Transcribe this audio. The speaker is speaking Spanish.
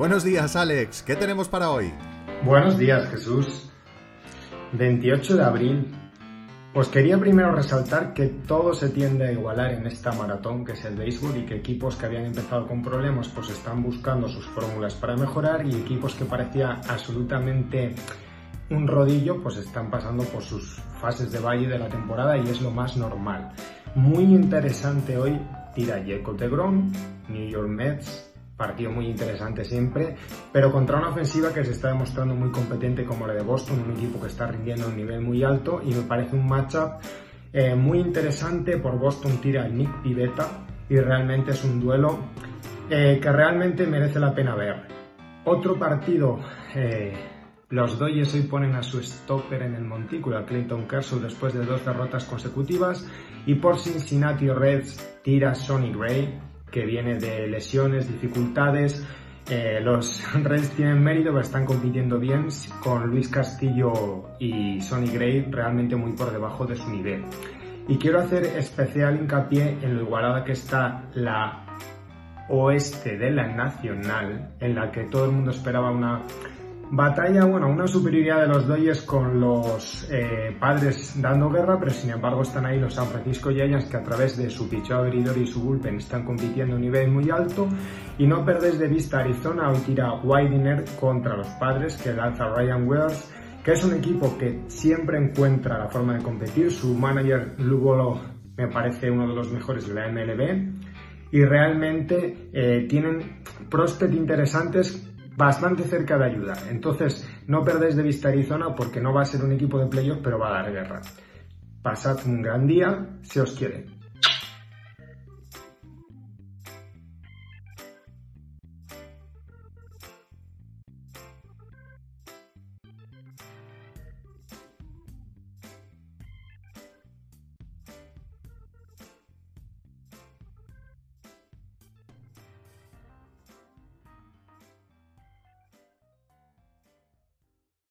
Buenos días, Alex. ¿Qué tenemos para hoy? Buenos días, Jesús. 28 de abril. Pues quería primero resaltar que todo se tiende a igualar en esta maratón que es el béisbol y que equipos que habían empezado con problemas pues están buscando sus fórmulas para mejorar y equipos que parecía absolutamente un rodillo pues están pasando por sus fases de valle de la temporada y es lo más normal. Muy interesante hoy tira Jacob de New York Mets, partido muy interesante siempre, pero contra una ofensiva que se está demostrando muy competente como la de Boston, un equipo que está rindiendo a un nivel muy alto y me parece un matchup eh, muy interesante por Boston tira Nick Pivetta y realmente es un duelo eh, que realmente merece la pena ver. Otro partido, eh, los Dodgers hoy ponen a su stopper en el montículo, a Clinton Kershaw después de dos derrotas consecutivas y por Cincinnati Reds tira Sonny Gray que viene de lesiones, dificultades. Eh, los Reds tienen mérito, pero están compitiendo bien con Luis Castillo y Sonny Gray realmente muy por debajo de su nivel. Y quiero hacer especial hincapié en lo igualada que está la oeste de la Nacional, en la que todo el mundo esperaba una Batalla, bueno, una superioridad de los Dodgers con los eh, padres dando guerra, pero sin embargo están ahí los San Francisco Giants que a través de su picheo abridor y su bullpen están compitiendo a un nivel muy alto. Y no perdes de vista Arizona, hoy tira Widener contra los padres que lanza Ryan Wells, que es un equipo que siempre encuentra la forma de competir. Su manager Lugolo me parece uno de los mejores de la MLB y realmente eh, tienen prospects interesantes bastante cerca de ayudar. Entonces, no perdéis de vista Arizona porque no va a ser un equipo de playoff, pero va a dar guerra. Pasad un gran día, si os quiere.